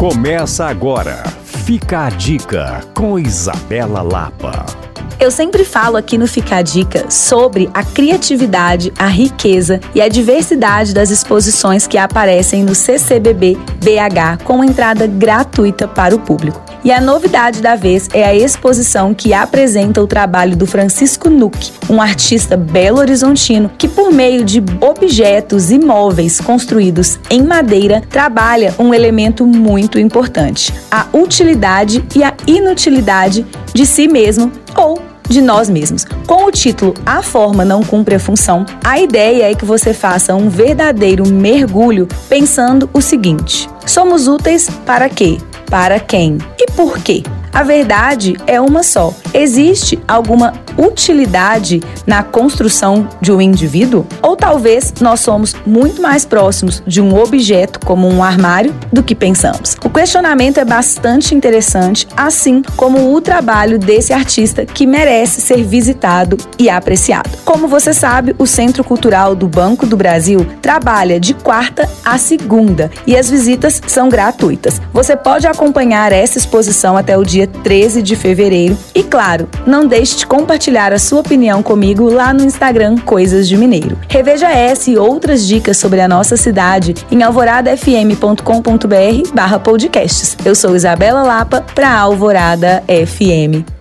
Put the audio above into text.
Começa agora. Fica a dica com Isabela Lapa. Eu sempre falo aqui no Fica a Dica sobre a criatividade, a riqueza e a diversidade das exposições que aparecem no CCBB BH com entrada gratuita para o público. E a novidade da vez é a exposição que apresenta o trabalho do Francisco Nuck, um artista belo-horizontino que, por meio de objetos e móveis construídos em madeira, trabalha um elemento muito importante: a utilidade e a inutilidade de si mesmo ou de nós mesmos. Com o título A Forma Não Cumpre a Função, a ideia é que você faça um verdadeiro mergulho pensando o seguinte: somos úteis para quê? Para quem? Por quê? A verdade é uma só. Existe alguma utilidade na construção de um indivíduo? Ou talvez nós somos muito mais próximos de um objeto como um armário do que pensamos? O questionamento é bastante interessante, assim como o trabalho desse artista que merece ser visitado e apreciado. Como você sabe, o Centro Cultural do Banco do Brasil trabalha de quarta a segunda e as visitas são gratuitas. Você pode acompanhar essa exposição até o dia dia 13 de fevereiro. E claro, não deixe de compartilhar a sua opinião comigo lá no Instagram Coisas de Mineiro. Reveja essa e outras dicas sobre a nossa cidade em alvoradafm.com.br barra podcasts. Eu sou Isabela Lapa para Alvorada FM.